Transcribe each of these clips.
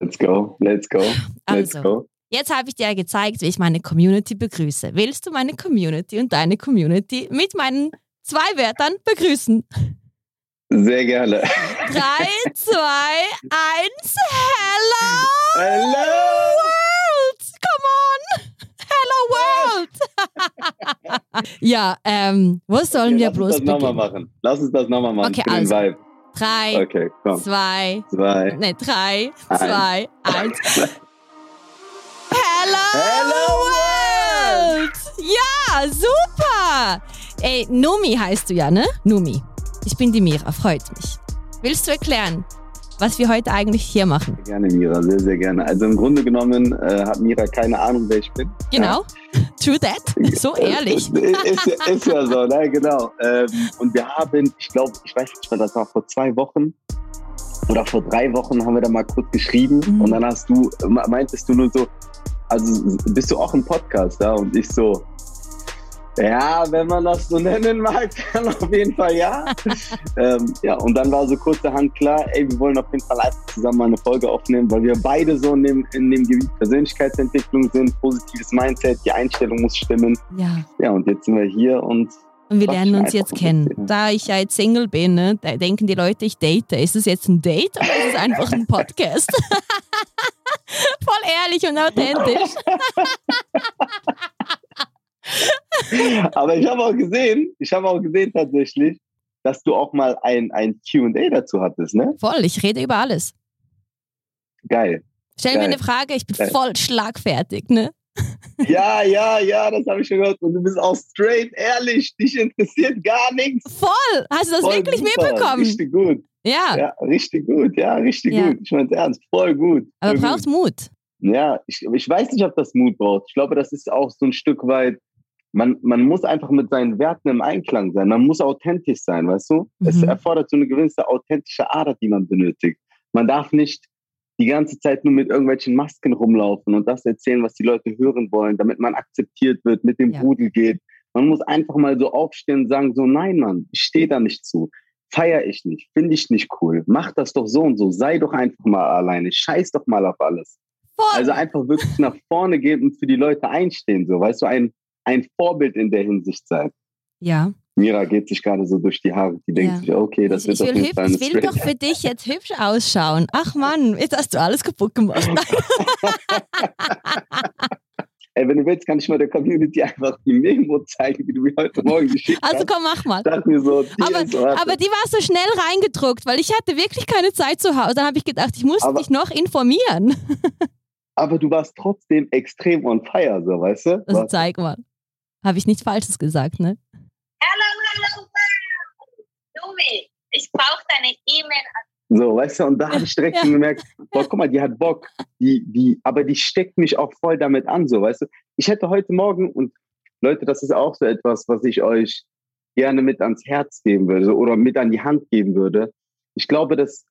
Let's go, let's go, let's Also. go. Jetzt habe ich dir ja gezeigt, wie ich meine Community begrüße. Willst du meine Community und deine Community mit meinen zwei Wörtern begrüßen? Sehr gerne. Drei, zwei, eins. Hello, Hello! World! Come on! Hello World! ja, ähm, wo sollen wir Lass uns bloß das nochmal machen. Lass uns das nochmal machen Okay, also. Drei, Okay, komm. zwei, Zwei. ne, drei, Eins. zwei, eins. Hello, Hello World! Ja, super! Ey, Numi heißt du ja, ne? Numi. Ich bin die Mira, freut mich. Willst du erklären, was wir heute eigentlich hier machen? Sehr gerne, Mira, sehr, sehr gerne. Also im Grunde genommen äh, hat Mira keine Ahnung, wer ich bin. Genau. True that. So ehrlich. ist, ist, ist ja so, ne? Genau. Ähm, und wir haben, ich glaube, ich weiß nicht mehr, das war vor zwei Wochen oder vor drei Wochen haben wir da mal kurz geschrieben Mhm. und dann hast du, meintest du nur so, also bist du auch im Podcast, ja? Und ich so, ja, wenn man das so nennen mag, dann auf jeden Fall ja. ähm, ja, und dann war so kurzerhand klar, ey, wir wollen auf jeden Fall einfach zusammen mal eine Folge aufnehmen, weil wir beide so in dem, in dem Gebiet Persönlichkeitsentwicklung sind, positives Mindset, die Einstellung muss stimmen. Ja. Ja, und jetzt sind wir hier und Und wir lernen uns jetzt kennen. Da ich ja jetzt Single bin, ne, da denken die Leute, ich date. Ist es jetzt ein Date oder ist es einfach ein Podcast? Voll ehrlich und authentisch. aber ich habe auch gesehen, ich habe auch gesehen tatsächlich, dass du auch mal ein, ein Q&A dazu hattest, ne? Voll, ich rede über alles. Geil. Stell mir Geil. eine Frage, ich bin Geil. voll schlagfertig, ne? Ja, ja, ja, das habe ich schon gehört. Und du bist auch straight ehrlich, dich interessiert gar nichts. Voll! Hast du das Voll wirklich super, mitbekommen? Richtig gut. Ja, Ja, richtig gut. Ja, richtig Ja. gut. Ich meine ernst, voll gut. aber voll brauchst gut. Mut. Ja, ich, ich weiß nicht, ob das Mut braucht. Ich glaube, das ist auch so ein Stück weit, man, man muss einfach mit seinen Werten im Einklang sein. Man muss authentisch sein, weißt du? Es Mhm. erfordert so eine gewisse authentische Ader, die man benötigt. Man darf nicht die ganze Zeit nur mit irgendwelchen Masken rumlaufen und das erzählen, was die Leute hören wollen, damit man akzeptiert wird, mit dem Ja. Rudel geht. Man muss einfach mal so aufstehen und sagen, so nein, Mann, ich stehe da nicht zu. Feier ich nicht, finde ich nicht cool. Mach das doch so und so. Sei doch einfach mal alleine. Scheiß doch mal auf alles. Voll. Also einfach wirklich nach vorne gehen und für die Leute einstehen, so, weißt du, ein, ein Vorbild in der Hinsicht sein. ja. Mira geht sich gerade so durch die Haare, die denkt Ja. sich, okay, das Ich, wird ich, will, hübsch, ich will doch für dich jetzt hübsch ausschauen. Ach Mann, jetzt hast du alles kaputt gemacht. Ey, wenn du willst, kann ich mal der Community einfach die Memo zeigen, die du mir heute Morgen geschickt Also hast. komm, mach mal. So, die Aber, so, aber die war so schnell reingedruckt, weil ich hatte wirklich keine Zeit zu Hause. Dann habe ich gedacht, ich muss Aber- dich noch informieren. aber du warst trotzdem extrem on fire, so, weißt du? Also zeig mal. Habe ich nichts Falsches gesagt, ne? Hallo, hallo, World. Lumi, ich brauche deine E-Mail. So, weißt du, und da habe ich direkt Ja. schon gemerkt, boah, guck mal, die hat Bock, die, die, aber die steckt mich auch voll damit an, so, weißt du. Ich hätte heute Morgen, und Leute, das ist auch so etwas, was ich euch gerne mit ans Herz geben würde oder mit an die Hand geben würde. Ich glaube, dass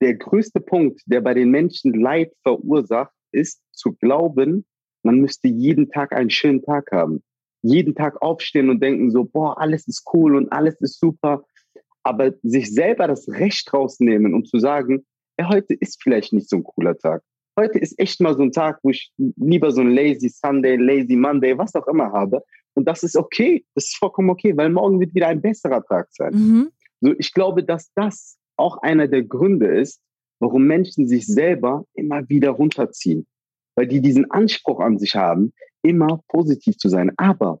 der größte Punkt, der bei den Menschen Leid verursacht, ist zu glauben, man müsste jeden Tag einen schönen Tag haben. Jeden Tag aufstehen und denken so, boah, alles ist cool und alles ist super aber sich selber das Recht rausnehmen und zu sagen, ja, heute ist vielleicht nicht so ein cooler Tag. Heute ist echt mal so ein Tag, wo ich lieber so ein Lazy Sunday, Lazy Monday, was auch immer habe. Und das ist okay. Das ist vollkommen okay, weil morgen wird wieder ein besserer Tag sein. Mhm. So, ich glaube, dass das auch einer der Gründe ist, warum Menschen sich selber immer wieder runterziehen. Weil die diesen Anspruch an sich haben, immer positiv zu sein. Aber,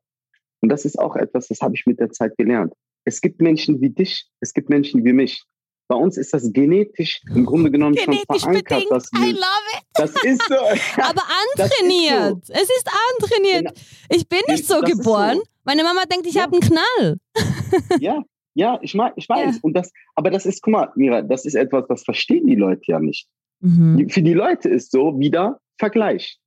und das ist auch etwas, das habe ich mit der Zeit gelernt. Es gibt Menschen wie dich, es gibt Menschen wie mich. Bei uns ist das genetisch im Grunde genommen Genetisch schon verankert, bedingt. dass I wir, love it. das ist so. Aber Das ist antrainiert. Es ist antrainiert. Genau. Ich bin nicht so Das geboren. so. Meine Mama denkt, ich Ja. habe einen Knall. Ja, ja, ich, ich weiß. Ja. Und das, aber das ist, guck mal, Mira, das ist etwas, das verstehen die Leute ja nicht. Mhm. Für die Leute ist so wieder Vergleich.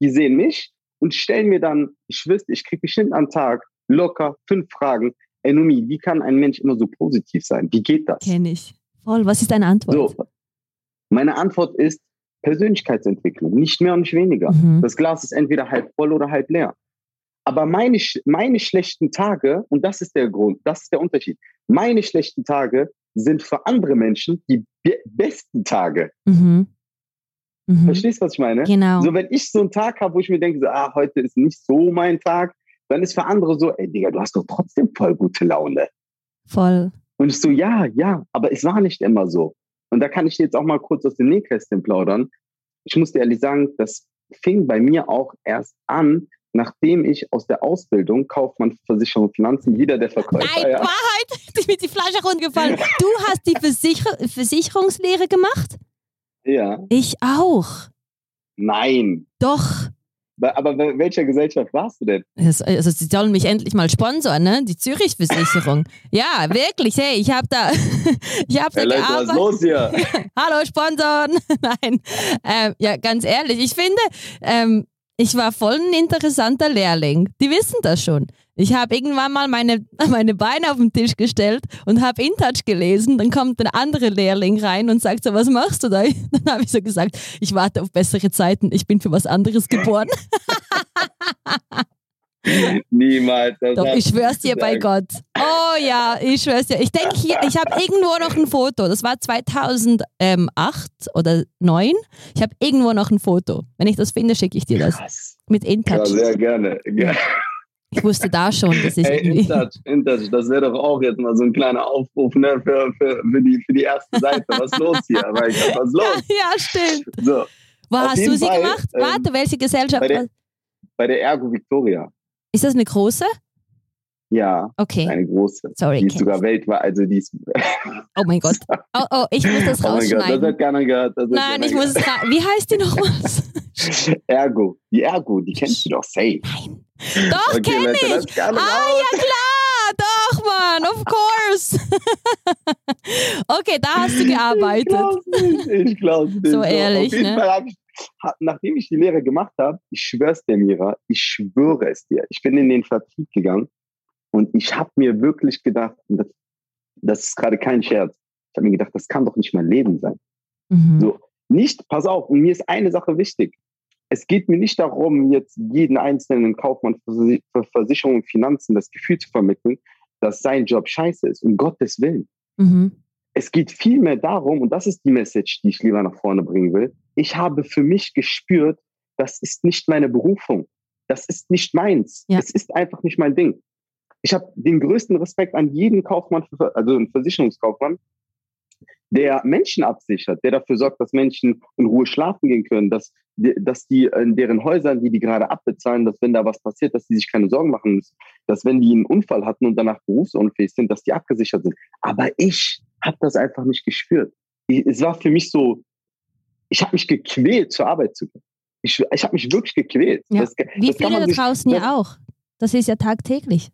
Die sehen mich und stellen mir dann, ich wüsste, ich kriege bestimmt am Tag locker fünf Fragen. Ey, Numi, wie kann ein Mensch immer so positiv sein? Wie geht das? Kenne ich. Voll. Was ist deine Antwort? So, meine Antwort ist Persönlichkeitsentwicklung, nicht mehr und nicht weniger. Mhm. Das Glas ist entweder halb voll oder halb leer. Aber meine, meine schlechten Tage, und das ist der Grund, das ist der Unterschied, meine schlechten Tage sind für andere Menschen die be besten Tage. Mhm. Mhm. Verstehst du, was ich meine? Genau. So, wenn ich so einen Tag habe, wo ich mir denke, so, ah, heute ist nicht so mein Tag, dann ist für andere so, ey, Digga, du hast doch trotzdem voll gute Laune. Voll. Und ich so, ja, ja, aber es war nicht immer so. Und da kann ich jetzt auch mal kurz aus dem Nähkästchen plaudern. Ich muss dir ehrlich sagen, das fing bei mir auch erst an, nachdem ich aus der Ausbildung Kaufmann Versicherung und Finanzen wieder der Verkäufer. Nein, ja. Wahrheit, ist mir die Flasche runtergefallen. Du hast die Versicher Versicherungslehre gemacht? Ja. Ich auch. Nein. Doch. Aber welcher Gesellschaft warst du denn? Also sie sollen mich endlich mal sponsern, ne? Die Zürich-Versicherung. ja, wirklich. Hey, ich habe da, ich habe da Hey Leute, was los hier? Hallo Sponsoren. Nein, ähm, ja, ganz ehrlich, ich finde, ähm, ich war voll ein interessanter Lehrling. Die wissen das schon. Ich habe irgendwann mal meine, meine Beine auf den Tisch gestellt und habe InTouch gelesen. Dann kommt ein anderer Lehrling rein und sagt so, was machst du da? Dann habe ich so gesagt, ich warte auf bessere Zeiten. Ich bin für was anderes geboren. Niemals. Doch, ich schwör's dir bei. Gott. Oh ja, ich schwör's dir. Ich denke hier, ich habe irgendwo noch ein Foto. Das war 2008 oder 2009. Ich habe irgendwo noch ein Foto. Wenn ich das finde, schicke ich dir das. Krass. Mit Ja, InTouch. sehr gerne. Ja. Ich wusste da schon, dass ich Hey. InTouch, InTouch, das wäre doch auch jetzt mal so ein kleiner Aufruf ne, für, für, für, die, für die erste Seite. Was ist los hier? Weil ich was los? Ja, stimmt. So, Wo Auf hast du sie Fall, gemacht? ähm, Warte, welche Gesellschaft? bei der- bei der Ergo Victoria. Ist das eine große? Ja, Okay. eine große. Sorry, Die ist sogar weltweit, also die ist. Oh mein Gott. Oh, oh, ich muss das Oh mein Gott, das rausschneiden. hat keiner gehört. Hat Nein, keiner ich muss es ra- Wie heißt die nochmals? gehört. Ergo, die Ergo, die kennst du doch safe. Nein. Doch, Okay, kenn Leute, ich. Ah, raus. ja klar. Doch, Mann. Of course. okay, da hast du gearbeitet. nicht. Ich glaub's nicht. So ehrlich, Auf jeden ne? Nachdem ich die Lehre gemacht habe, ich schwör's dir, Mira, ich schwöre es dir, ich bin in den Vertrieb gegangen und ich habe mir wirklich gedacht, das, das ist gerade kein Scherz, ich habe mir gedacht, das kann doch nicht mein Leben sein. Mhm. So, nicht, pass auf, und mir ist eine Sache wichtig. Es geht mir nicht darum, jetzt jeden einzelnen Kaufmann für Versi- für Versicherung und Finanzen das Gefühl zu vermitteln, dass sein Job scheiße ist, um Gottes Willen. Mhm. Es geht vielmehr darum, und das ist die Message, die ich lieber nach vorne bringen will. Ich habe für mich gespürt, das ist nicht meine Berufung. Das ist nicht meins. Ja. Es ist einfach nicht mein Ding. Ich habe den größten Respekt an jeden Kaufmann, also einen Versicherungskaufmann, der Menschen absichert, der dafür sorgt, dass Menschen in Ruhe schlafen gehen können, dass, die- dass die in deren Häusern, die die gerade abbezahlen, dass wenn da was passiert, dass die sich keine Sorgen machen müssen, dass wenn die einen Unfall hatten und danach berufsunfähig sind, dass die abgesichert sind. Aber ich habe das einfach nicht gespürt. Ich, es war für mich so, ich habe mich gequält, zur Arbeit zu gehen. Ich, ich habe mich wirklich gequält. Ja. Das, Wie das viele da draußen ja auch. Das ist ja tagtäglich.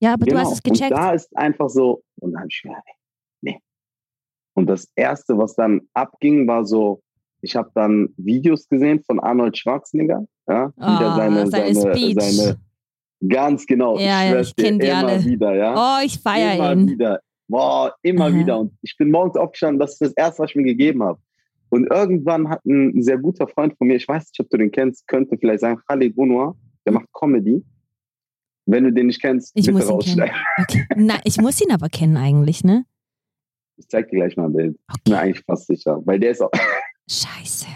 Ja, aber du Genau. hast es gecheckt. Und da ist einfach so, und dann hab ich gedacht, nee. Und das Erste, was dann abging, war so, ich habe dann Videos gesehen von Arnold Schwarzenegger, ja, wie der Ah, seine, seine seine, seine, ganz genau, Ja, ja, schwör's ich dir, kenn die immer alle. wieder, ja. Oh, ich feiere immer ihn. wieder. Boah, immer Aha. wieder. Und ich bin morgens aufgestanden, das ist das Erste, was ich mir gegeben habe. Und irgendwann hat ein sehr guter Freund von mir, ich weiß nicht, ob du den kennst, könnte vielleicht sein, Khalid Bonoir, der macht Comedy. Wenn du den nicht kennst, Ich bitte rausschneiden. Okay. Nein, ich muss ihn aber kennen eigentlich, ne? Ich zeig dir gleich mal ein Bild. Bin mir Okay. eigentlich fast sicher. Weil der ist auch. Scheiße.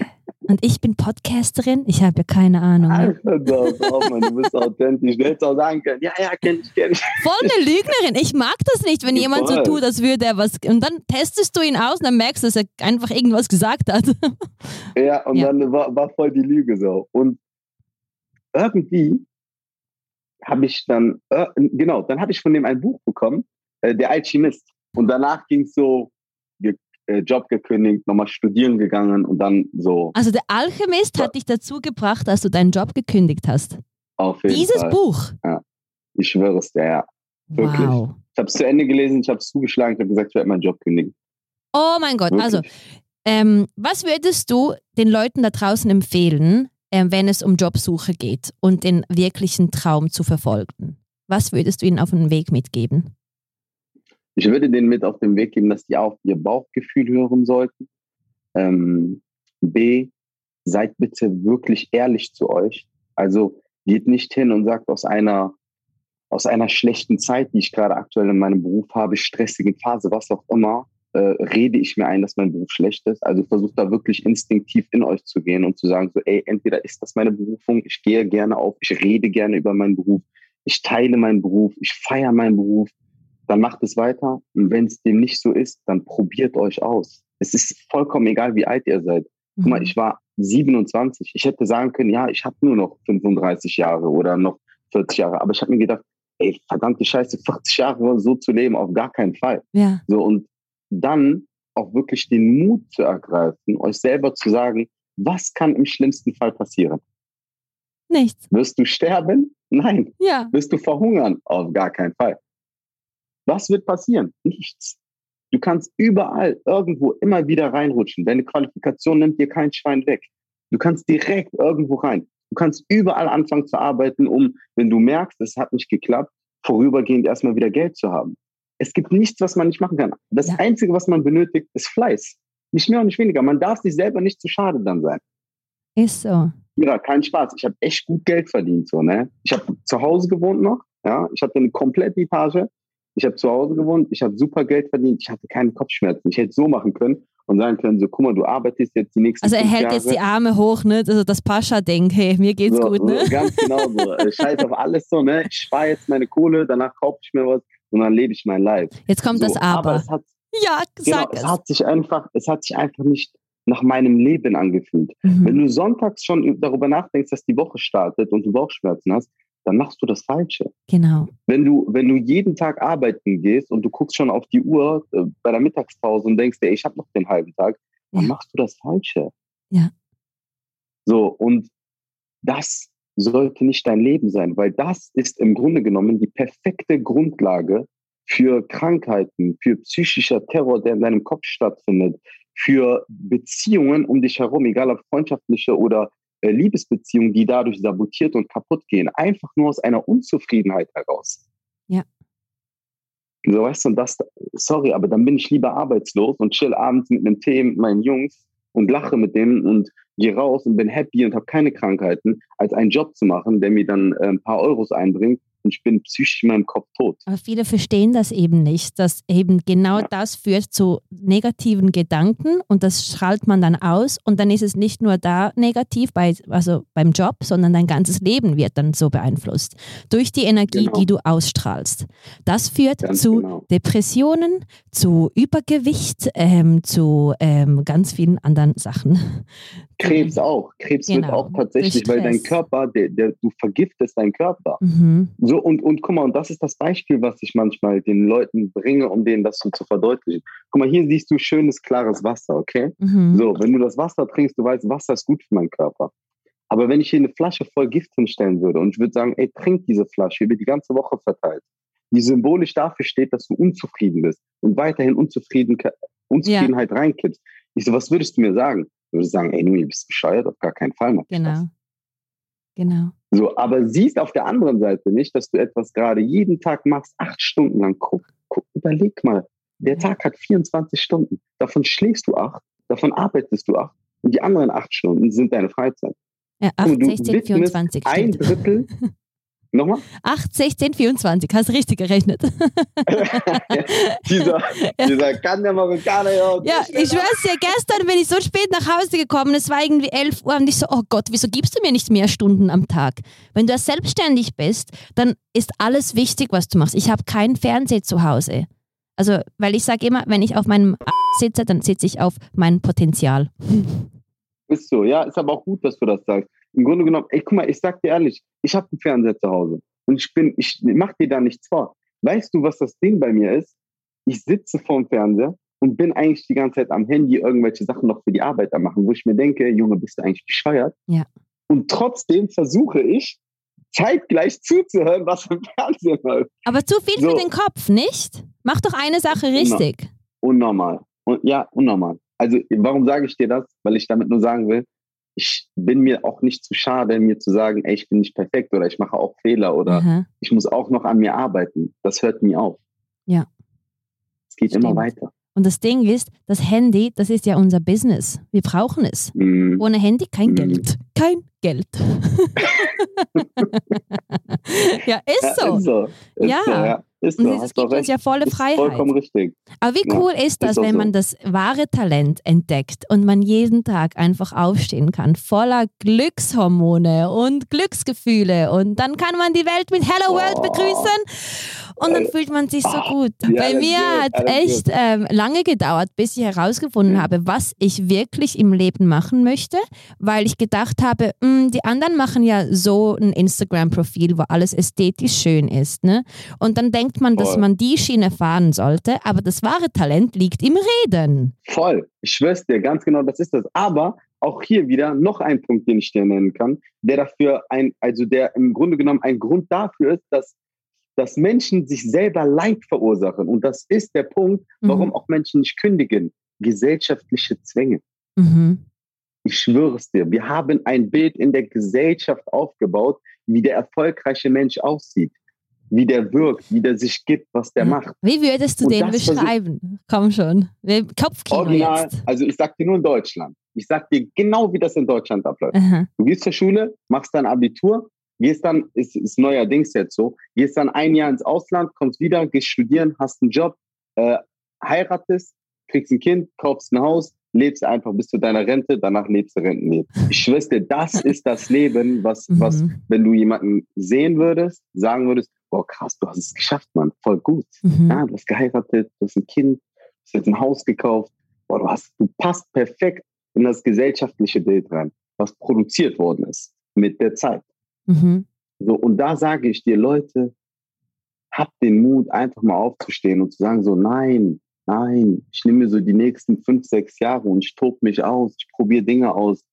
Und ich bin Podcasterin? Ich habe ja keine Ahnung. Ne? Alter, doch, Mann, du bist authentisch. Du hättest auch sagen können, ja, ja, kenn ich, kenn ich. Voll eine Lügnerin. Ich mag das nicht, wenn Ja, jemand so voll. tut, als würde er was. Und dann testest du ihn aus und dann merkst du, dass er einfach irgendwas gesagt hat. Ja, und Ja. dann war, war voll die Lüge so. Und irgendwie habe ich dann, äh, genau, dann habe ich von dem ein Buch bekommen, äh, Der Alchemist. Und danach ging es so, ge äh, Job gekündigt, nochmal studieren gegangen und dann so Also der Alchemist Ja. hat dich dazu gebracht, dass du deinen Job gekündigt hast. auf jeden Dieses Fall. Buch. Ich schwöre es dir, ja. Wirklich. Wow. Ich habe es zu Ende gelesen, ich habe es zugeschlagen, ich habe gesagt, ich werde meinen Job kündigen. Oh mein Gott. Wirklich. Also, ähm, was würdest du den Leuten da draußen empfehlen, ähm, wenn es um Jobsuche geht und den wirklichen Traum zu verfolgen? Was würdest du ihnen auf den Weg mitgeben? Ich würde denen mit auf den Weg geben, dass die auf ihr Bauchgefühl hören sollten. Ähm, B, seid bitte wirklich ehrlich zu euch. Also geht nicht hin und sagt aus einer, aus einer schlechten Zeit, die ich gerade aktuell in meinem Beruf habe, stressigen Phase, was auch immer, äh, rede ich mir ein, dass mein Beruf schlecht ist. Also versucht da wirklich instinktiv in euch zu gehen und zu sagen, so, ey, entweder ist das meine Berufung, ich gehe gerne auf, ich rede gerne über meinen Beruf, ich teile meinen Beruf, ich feiere meinen Beruf, dann macht es weiter. Und wenn es dem nicht so ist, dann probiert euch aus. Es ist vollkommen egal, wie alt ihr seid. Guck mal, Mhm. ich war 27. Ich hätte sagen können, ja, ich habe nur noch 35 Jahre oder noch 40 Jahre. Aber ich habe mir gedacht, ey, verdammte Scheiße, 40 Jahre so zu leben, auf gar keinen Fall. Ja, So, und dann auch wirklich den Mut zu ergreifen, euch selber zu sagen, was kann im schlimmsten Fall passieren? nichts. Wirst du sterben? Nein. Ja, Wirst du verhungern? Auf gar keinen Fall. Was wird passieren? Nichts. Du kannst überall, irgendwo immer wieder reinrutschen. Deine Qualifikation nimmt dir kein Schwein weg. Du kannst direkt irgendwo rein. Du kannst überall anfangen zu arbeiten, um, wenn du merkst, es hat nicht geklappt, vorübergehend erstmal wieder Geld zu haben. Es gibt nichts, was man nicht machen kann. Das Ja. Einzige, was man benötigt, ist Fleiß. Nicht mehr und nicht weniger. Man darf sich selber nicht zu schade dann sein. ist so. Ja, kein Spaß. Ich habe echt gut Geld verdient. So, ne? Ich habe zu Hause gewohnt noch. Ja? Ich hatte eine komplette Etage. Ich habe zu Hause gewohnt. Ich habe super Geld verdient. Ich hatte keine Kopfschmerzen. Ich hätte so machen können und sagen können, so, guck mal, du arbeitest jetzt die nächsten Also er hält Jahre. jetzt die Arme hoch, ne? Also das Pascha-Ding, hey, mir geht's so, gut, ne? So, ganz genau so. Scheiß auf alles so, ne? Ich spare jetzt meine Kohle, danach kaufe ich mir was und dann lebe ich mein Life. Jetzt kommt so, das Aber. es hat, ja, genau, es es. hat sich einfach, es hat sich einfach nicht nach meinem Leben angefühlt. Wenn Mhm. du sonntags schon darüber nachdenkst, dass die Woche startet und du Bauchschmerzen hast, dann machst du das Falsche. Genau. Wenn du, wenn du jeden Tag arbeiten gehst und du guckst schon auf die Uhr äh, bei der Mittagspause und denkst, ey, ich habe noch den halben Tag, dann Ja. machst du das Falsche. Ja. So, und das sollte nicht dein Leben sein, weil das ist im Grunde genommen die perfekte Grundlage für Krankheiten, für psychischer Terror, der in deinem Kopf stattfindet, für Beziehungen um dich herum, egal ob freundschaftliche oder äh, Liebesbeziehungen, die dadurch sabotiert und kaputt gehen, einfach nur aus einer Unzufriedenheit heraus. Ja. So weißt du, und das, sorry, aber dann bin ich lieber arbeitslos und chill abends mit einem Tee mit meinen Jungs und lache mit denen und gehe raus und bin happy und habe keine Krankheiten, als einen Job zu machen, der mir dann äh, ein paar Euros einbringt und ich bin psychisch in meinem Kopf tot. Aber viele verstehen das eben nicht, dass eben genau Ja. das führt zu negativen Gedanken und das strahlt man dann aus und dann ist es nicht nur da negativ, bei, also beim Job, sondern dein ganzes Leben wird dann so beeinflusst durch die Energie, Genau. die du ausstrahlst. Das führt Ganz zu genau. Depressionen, zu Übergewicht, ähm, zu ähm, ganz vielen anderen Sachen. Krebs auch. Krebs wird Genau, auch tatsächlich, weil dein. Körper, der, der, du vergiftest deinen Körper. Mhm. So, und, und guck mal, und das ist das Beispiel, was ich manchmal den Leuten bringe, um denen das so zu verdeutlichen. Guck mal, hier siehst du schönes, klares Wasser, okay? Mhm. So, wenn du das Wasser trinkst, du weißt, Wasser ist gut für meinen Körper. Aber wenn ich hier eine Flasche voll Gift hinstellen würde und ich würde sagen, ey, trink diese Flasche über die ganze Woche verteilt, die symbolisch dafür steht, dass du unzufrieden bist und weiterhin Unzufrieden, Unzufriedenheit reinkippst. Ich so, was würdest du mir sagen? Du würdest sagen, ey, Numi, bist du bescheuert? Auf gar keinen Fall. Mach ich das. Genau. So, aber siehst auf der anderen Seite nicht, dass du etwas gerade jeden Tag machst, acht Stunden lang. Guck, guck, überleg mal. Der Ja. Tag hat 24 Stunden. Davon schläfst du acht, davon arbeitest du acht und die anderen acht Stunden sind deine Freizeit. Ja, Und 8, du 16, widmest 24. Ein Stimmt. Drittel. Nochmal? 8, 16, 24. Hast richtig gerechnet. dieser, dieser kann der Marokkaner ja. auch Ja, ich schwör's dir, gestern bin ich so spät nach Hause gekommen, es war irgendwie 11 Uhr und ich so, oh Gott, wieso gibst du mir nicht mehr Stunden am Tag? Wenn du selbstständig bist, dann ist alles wichtig, was du machst. Ich habe keinen Fernseher zu Hause. Also, weil ich sage immer, wenn ich auf meinem sitze, dann sitze ich auf mein Potenzial. Ist so, ja, ist aber auch gut, dass du das sagst. Im Grunde genommen, ey, guck mal, ich sag dir ehrlich, ich habe einen Fernseher zu Hause und ich bin, ich mach dir da nichts vor. Weißt du, was das Ding bei mir ist? Ich sitze vorm Fernseher und bin eigentlich die ganze Zeit am Handy irgendwelche Sachen noch für die Arbeit am machen, wo ich mir denke, Junge, bist du eigentlich bescheuert? Ja. Und trotzdem versuche ich, zeitgleich zuzuhören, was im Fernsehen läuft. Aber zu viel So. für den Kopf, nicht? Mach doch eine Sache richtig. Unnormal. Und ja, unnormal. Also, warum sage ich dir das? Weil ich damit nur sagen will, ich bin mir auch nicht zu schade, mir zu sagen, ey, ich bin nicht perfekt oder ich mache auch Fehler oder Aha. ich muss auch noch an mir arbeiten. Das hört nie auf. Ja. Es geht immer Stimmt. weiter. Und das Ding ist, das Handy, das ist ja unser Business. Wir brauchen es. Mhm. Ohne Handy kein Mhm. Geld. Kein Geld. ja, ist Ja, so. Ist so. Ist Ja. So, ja. Ist Und es gibt uns ja volle Freiheit. Vollkommen richtig. Aber wie Ja, cool ist das, ist wenn so. man das wahre Talent entdeckt und man jeden Tag einfach aufstehen kann, voller Glückshormone und Glücksgefühle und dann kann man die Welt mit Hello World Boah. begrüßen und dann fühlt man sich so Ah, gut. ja, Bei mir wird, hat echt ähm, lange gedauert, bis ich herausgefunden Ja. habe, was ich wirklich im Leben machen möchte, weil ich gedacht habe, mh, die anderen machen ja so ein Instagram-Profil, wo alles ästhetisch schön ist. Ne? Und dann denkt man, dass Voll. man die Schiene fahren sollte, aber das wahre Talent liegt im Reden. Voll. Ich schwör's dir, ganz genau, das ist das. Aber auch hier wieder noch ein Punkt, den ich dir nennen kann, der dafür ein, also der im Grunde genommen ein Grund dafür ist, dass, dass Menschen sich selber Leid verursachen. Und das ist der Punkt, warum Mhm. auch Menschen nicht kündigen. Gesellschaftliche Zwänge. Mhm. Ich schwöre es dir, wir haben ein Bild in der Gesellschaft aufgebaut, wie der erfolgreiche Mensch aussieht, wie der wirkt, wie der sich gibt, was der macht. Wie würdest du Und den beschreiben? Komm schon. Kopfkino Original, jetzt. also ich sag dir nur in Deutschland. Ich sag dir genau, wie das in Deutschland abläuft. Aha. Du gehst zur Schule, machst dein Abitur, gehst dann, ist, ist neuerdings jetzt so, gehst dann ein Jahr ins Ausland, kommst wieder, gehst studieren, hast einen Job, äh, heiratest, kriegst ein Kind, kaufst ein Haus, lebst einfach bis zu deiner Rente, danach lebst du Rentenleben. Ich schwör's dir, das ist das Leben, was, was, Mhm. wenn du jemanden sehen würdest, sagen würdest, boah krass, du hast es geschafft, Mann, voll gut. Mhm. Ja, du hast geheiratet, du hast ein Kind, du hast jetzt ein Haus gekauft. Boah, du, hast, du passt perfekt in das gesellschaftliche Bild rein, was produziert worden ist mit der Zeit. Mhm. So, und da sage ich dir, Leute, habt den Mut, einfach mal aufzustehen und zu sagen, so, nein, nein, ich nehme mir so die nächsten fünf, sechs Jahre und ich tob mich aus, ich probiere Dinge aus.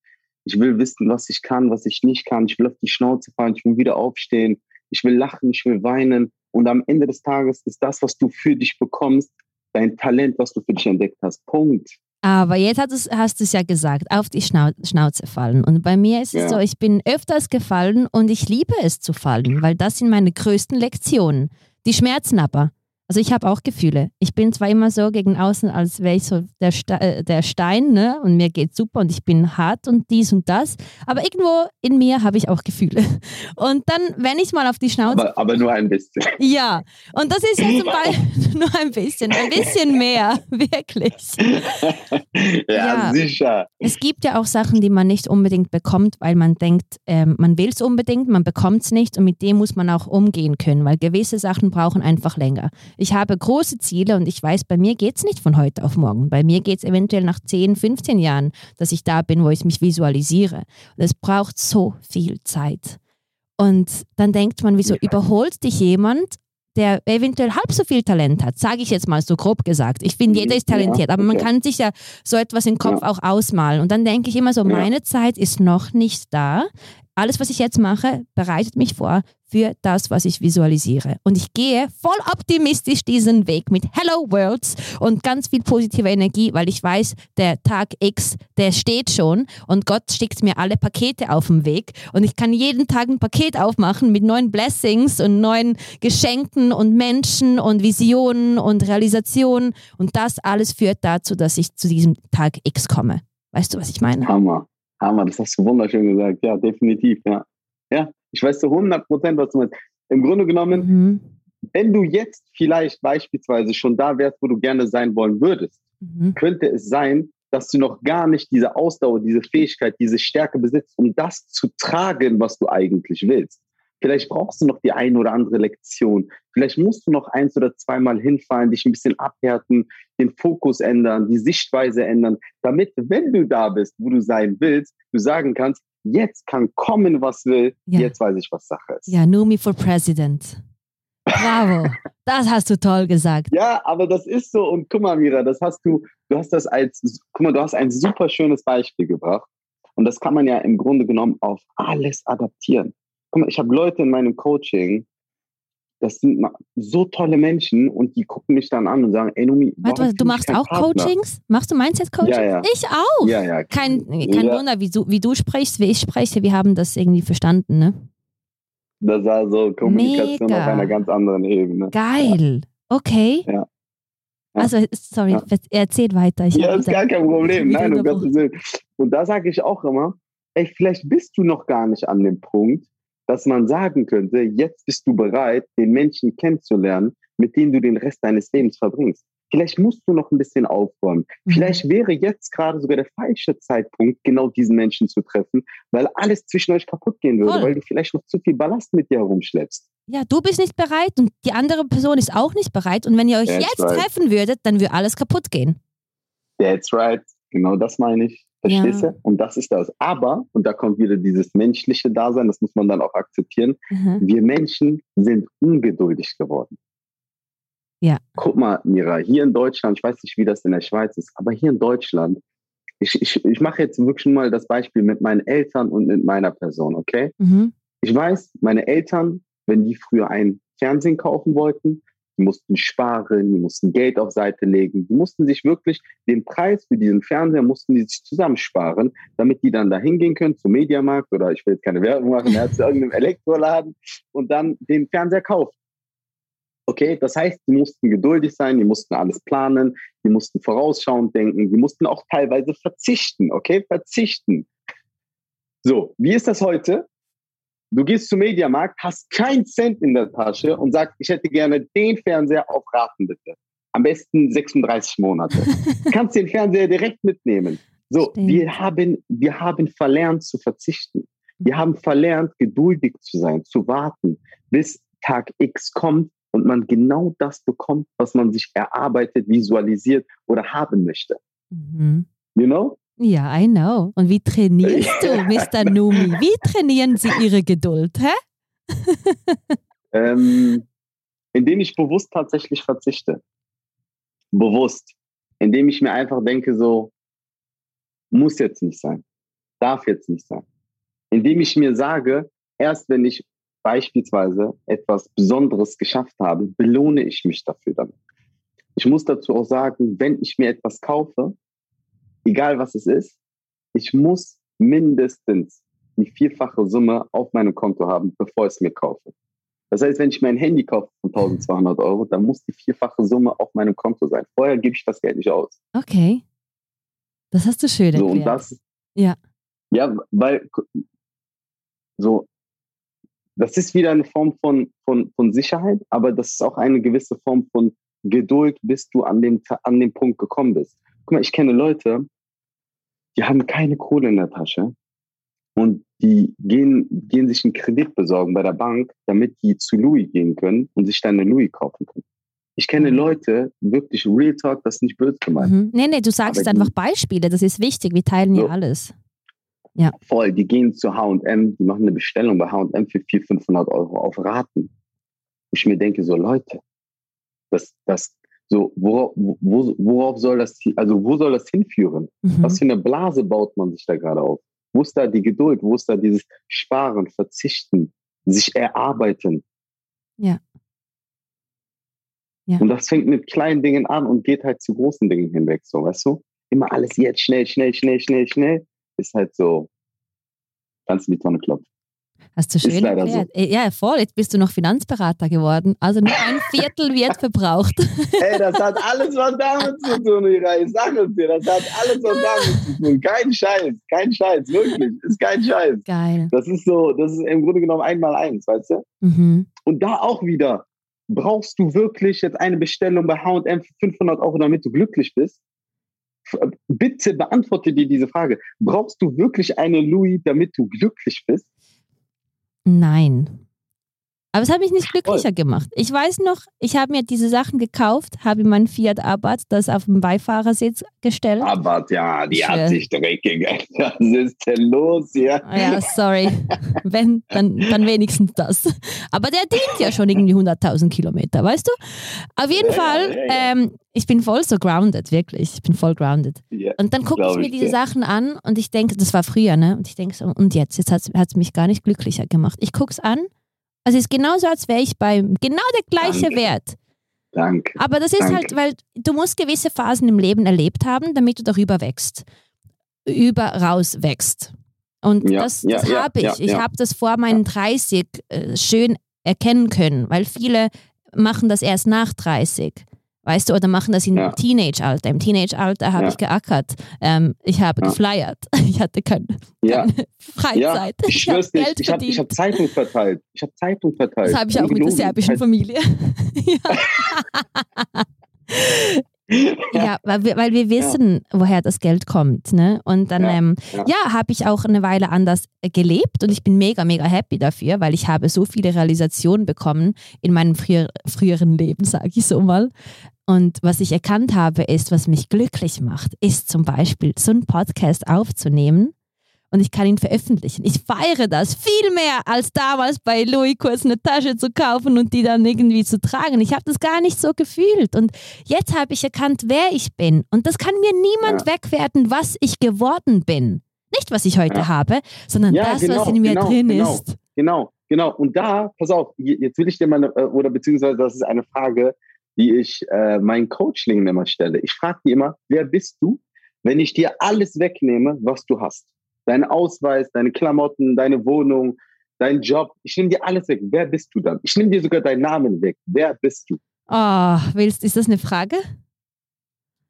Ich will wissen, was ich kann, was ich nicht kann. Ich will auf die Schnauze fallen, ich will wieder aufstehen, ich will lachen, ich will weinen. Und am Ende des Tages ist das, was du für dich bekommst, dein Talent, was du für dich entdeckt hast. Punkt. Aber jetzt hast du es ja gesagt, auf die Schnau Schnauze fallen. Und bei mir ist es Ja. so, ich bin öfters gefallen und ich liebe es zu fallen, weil das sind meine größten Lektionen. Die schmerzen aber. Also ich habe auch Gefühle. Ich bin zwar immer so gegen außen, als wäre ich so der, Ste äh, der Stein, ne? Und mir geht's super und ich bin hart und dies und das. Aber irgendwo in mir habe ich auch Gefühle. Und dann, wenn ich mal auf die Schnauze Aber, aber nur ein bisschen. ja, und das ist jetzt zum Beispiel nur ein bisschen, ein bisschen mehr, wirklich. ja, Ja. sicher. Es gibt ja auch Sachen, die man nicht unbedingt bekommt, weil man denkt, ähm, man will es unbedingt, man bekommt es nicht und mit dem muss man auch umgehen können, weil gewisse Sachen brauchen einfach länger. Ich habe große Ziele und ich weiß, bei mir geht es nicht von heute auf morgen. Bei mir geht es eventuell nach 10, 15 Jahren, dass ich da bin, wo ich mich visualisiere. Und es braucht so viel Zeit. Und dann denkt man, wieso überholt dich jemand, der eventuell halb so viel Talent hat, sage ich jetzt mal so grob gesagt. Ich finde, jeder ist Ja, talentiert, aber man okay. kann sich ja so etwas im Kopf auch ausmalen. Und dann denke ich immer so, Ja. meine Zeit ist noch nicht da. Alles, was ich jetzt mache, bereitet mich vor für das, was ich visualisiere. Und ich gehe voll optimistisch diesen Weg mit Hello Worlds und ganz viel positive Energie, weil ich weiß, der Tag X, der steht schon und Gott schickt mir alle Pakete auf den Weg und ich kann jeden Tag ein Paket aufmachen mit neuen Blessings und neuen Geschenken und Menschen und Visionen und Realisationen und das alles führt dazu, dass ich zu diesem Tag X komme. Weißt du, was ich meine? Hammer. Hammer, das hast du wunderschön gesagt. Ja, definitiv, ja. Ja, ich weiß zu 100 Prozent, was du meinst. Im Grunde genommen, Mhm. wenn du jetzt vielleicht beispielsweise schon da wärst, wo du gerne sein wollen würdest, Mhm. könnte es sein, dass du noch gar nicht diese Ausdauer, diese Fähigkeit, diese Stärke besitzt, um das zu tragen, was du eigentlich willst. Vielleicht brauchst du noch die eine oder andere Lektion. Vielleicht musst du noch eins oder zweimal hinfallen, dich ein bisschen abhärten, den Fokus ändern, die Sichtweise ändern, damit, wenn du da bist, wo du sein willst, du sagen kannst, jetzt kann kommen, was will, Ja. jetzt weiß ich, was Sache ist. Ja, Numi for President. Bravo. das hast du toll gesagt. Ja, aber das ist so. Und guck mal, Mira, das hast du, du hast das als, guck mal, du hast ein super schönes Beispiel gebracht. Und das kann man ja im Grunde genommen auf alles adaptieren. Guck mal, ich habe Leute in meinem Coaching, das sind so tolle Menschen und die gucken mich dann an und sagen, ey Numi, Warte, warte, du machst auch Partner? Coachings? Machst du Mindset-Coaching? Ja, ja. Ich auch. Ja, ja. Kein, kein ja, Wunder, wie du, wie du sprichst, wie ich spreche. Wir haben das irgendwie verstanden, ne? Das war so Kommunikation Mega. auf einer ganz anderen Ebene. Geil. Okay. Ja. Also, sorry, Ja. erzählt weiter. Ich Ja, ist gar kein Problem. Nein, um. Gottes Willen. Und da sage ich auch immer, ey, vielleicht bist du noch gar nicht an dem Punkt, dass man sagen könnte, jetzt bist du bereit, den Menschen kennenzulernen, mit denen du den Rest deines Lebens verbringst. Vielleicht musst du noch ein bisschen aufräumen. Mhm. Vielleicht wäre jetzt gerade sogar der falsche Zeitpunkt, genau diesen Menschen zu treffen, weil alles zwischen euch kaputt gehen würde, Voll. weil du vielleicht noch zu viel Ballast mit dir herumschleppst. Ja, du bist nicht bereit und die andere Person ist auch nicht bereit. Und wenn ihr euch That's jetzt right. treffen würdet, dann würde alles kaputt gehen. That's right. Genau das meine ich. Verstehst Ja. du? Und das ist das. Aber, und da kommt wieder dieses menschliche Dasein, das muss man dann auch akzeptieren, Mhm. wir Menschen sind ungeduldig geworden. Ja. Guck mal, Mira, hier in Deutschland, ich weiß nicht, wie das in der Schweiz ist, aber hier in Deutschland, ich, ich, ich mache jetzt wirklich mal das Beispiel mit meinen Eltern und mit meiner Person, okay? Mhm. Ich weiß, meine Eltern, wenn die früher ein Fernsehen kaufen wollten, die mussten sparen, die mussten Geld auf Seite legen, die mussten sich wirklich den Preis für diesen Fernseher mussten die sich zusammensparen, damit die dann da hingehen können zum Mediamarkt oder ich will jetzt keine Werbung machen, er zu irgendeinem Elektroladen und dann den Fernseher kaufen. Okay, das heißt, die mussten geduldig sein, die mussten alles planen, die mussten vorausschauend denken, die mussten auch teilweise verzichten, okay, verzichten. So, wie ist das heute? Du gehst zum Mediamarkt, hast keinen Cent in der Tasche und sagst, ich hätte gerne den Fernseher auf Raten bitte. Am besten 36 Monate. Kannst den Fernseher direkt mitnehmen. So, Stimmt. wir haben, wir haben verlernt zu verzichten. Wir haben verlernt, geduldig zu sein, zu warten, bis Tag X kommt und man genau das bekommt, was man sich erarbeitet, visualisiert oder haben möchte. Mhm. You know? Ja, I know. Und wie trainierst du, Mr. Numi? Wie trainieren Sie Ihre Geduld? Hä? Ähm, indem ich bewusst tatsächlich verzichte. Bewusst. Indem ich mir einfach denke, so, muss jetzt nicht sein. Darf jetzt nicht sein. Indem ich mir sage, erst wenn ich beispielsweise etwas Besonderes geschafft habe, belohne ich mich dafür damit. Ich muss dazu auch sagen, wenn ich mir etwas kaufe, egal was es ist, ich muss mindestens die vierfache Summe auf meinem Konto haben, bevor ich es mir kaufe. Das heißt, wenn ich mein Handy kaufe von 1200 Euro, dann muss die vierfache Summe auf meinem Konto sein. Vorher gebe ich das Geld nicht aus. Okay. Das hast du schön So, erklärt. und das, Ja. Ja, weil so, das ist wieder eine Form von, von, von Sicherheit, aber das ist auch eine gewisse Form von Geduld, bis du an dem, an dem Punkt gekommen bist. Guck mal, ich kenne Leute, die haben keine Kohle in der Tasche und die gehen, gehen sich einen Kredit besorgen bei der Bank, damit die zu Louis gehen können und sich dann eine Louis kaufen können. Ich kenne Mhm. Leute, wirklich Real Talk, das ist nicht böse gemeint. Mhm. Nee, nee, du sagst die- einfach Beispiele. Das ist wichtig. Wir teilen ja So. alles. Voll, die gehen zu H&M, die machen eine Bestellung bei H&M für 400, 500 Euro auf Raten. Ich mir denke so, Leute, das, das, so, worauf, wo, worauf soll das, also wo soll das hinführen? Mhm. Was für eine Blase baut man sich da gerade auf? Wo ist da die Geduld? Wo ist da dieses Sparen, Verzichten, sich erarbeiten? Ja. Ja. Und das fängt mit kleinen Dingen an und geht halt zu großen Dingen hinweg, so, weißt du? Immer alles jetzt schnell, schnell, schnell, schnell, schnell. Ist halt so, ganz in die Tonne klopft. Hast du schön erklärt. Äh, Ja, voll. Jetzt bist du noch Finanzberater geworden. Also nur ein Viertel wird verbraucht. Ey, das hat alles was damit zu tun, Ira. Ich sag es dir, das hat alles was damit zu tun. Kein Scheiß, kein Scheiß, wirklich. Ist kein Scheiß. Geil. Das ist so, das ist im Grunde genommen einmal eins, weißt du? Mhm. Und da auch wieder, brauchst du wirklich jetzt eine Bestellung bei H&M für 500 Euro, damit du glücklich bist? F- Bitte beantworte dir diese Frage. Brauchst du wirklich eine Louis, damit du glücklich bist? Nein. Aber es hat mich nicht glücklicher gemacht. Ich weiß noch, ich habe mir diese Sachen gekauft, habe mein Fiat Abarth das auf den Beifahrersitz gestellt. Aber ja, die Ich, hat sich dreckig. Was ist denn los hier? Ah Ja, sorry. Wenn, dann, dann wenigstens das. Aber der dient ja schon irgendwie 100.000 Kilometer, weißt du? Auf jeden Ja, Fall, ja, ja. Ähm, ich bin voll so grounded, wirklich. Ich bin voll grounded. Und dann gucke ich mir ich diese. Sachen an und ich denke, das war früher, ne? Und ich denke so, und jetzt? Jetzt hat es mich gar nicht glücklicher gemacht. Ich gucke es an. Also es ist genauso, als wäre ich beim genau der gleiche Danke. Wert. Danke. Aber das ist Danke. halt, weil du musst gewisse Phasen im Leben erlebt haben, damit du darüber wächst. Über raus wächst. Und Ja, das, das ja, habe ich. ja, ich ja. habe das vor meinen 30 äh, schön erkennen können, weil viele machen das erst nach 30. Weißt du, oder machen das im Ja. Teenage-Alter. Im Teenage-Alter habe Ja. ich geackert. Ähm, ich habe Ja. geflyert. Ich hatte keine, Ja, keine ja. Freizeit. Ich schwör's habe ich habe ich verdient. hab Zeitung verteilt. Ich habe Zeitung verteilt. das habe ich auch mit der serbischen Familie. ja. ja, weil wir, weil wir wissen, woher das Geld kommt. Ne? Und dann Ja, ähm, ja. ja, habe ich auch eine Weile anders gelebt und ich bin mega, mega happy dafür, weil ich habe so viele Realisationen bekommen in meinem früher, früheren Leben, sage ich so mal. Und was ich erkannt habe, ist, was mich glücklich macht, ist zum Beispiel so einen Podcast aufzunehmen und ich kann ihn veröffentlichen. Ich feiere das viel mehr als damals bei Louis kurz eine Tasche zu kaufen und die dann irgendwie zu tragen. Ich habe das gar nicht so gefühlt und jetzt habe ich erkannt, wer ich bin und das kann mir niemand wegwerten, was ich geworden bin. Nicht, was ich heute Ja. habe, sondern Ja, das, genau, was in mir genau, drin genau. ist. Genau, genau. Und da, pass auf, je- jetzt will ich dir mal, äh, oder beziehungsweise das ist eine Frage, die ich äh, meinen Coachlingen immer stelle. Ich frage die immer, wer bist du, wenn ich dir alles wegnehme, was du hast? Deinen Ausweis, deine Klamotten, deine Wohnung, dein Job. Ich nehme dir alles weg. Wer bist du dann? Ich nehme dir sogar deinen Namen weg. Wer bist du? Oh, willst, ist das eine Frage?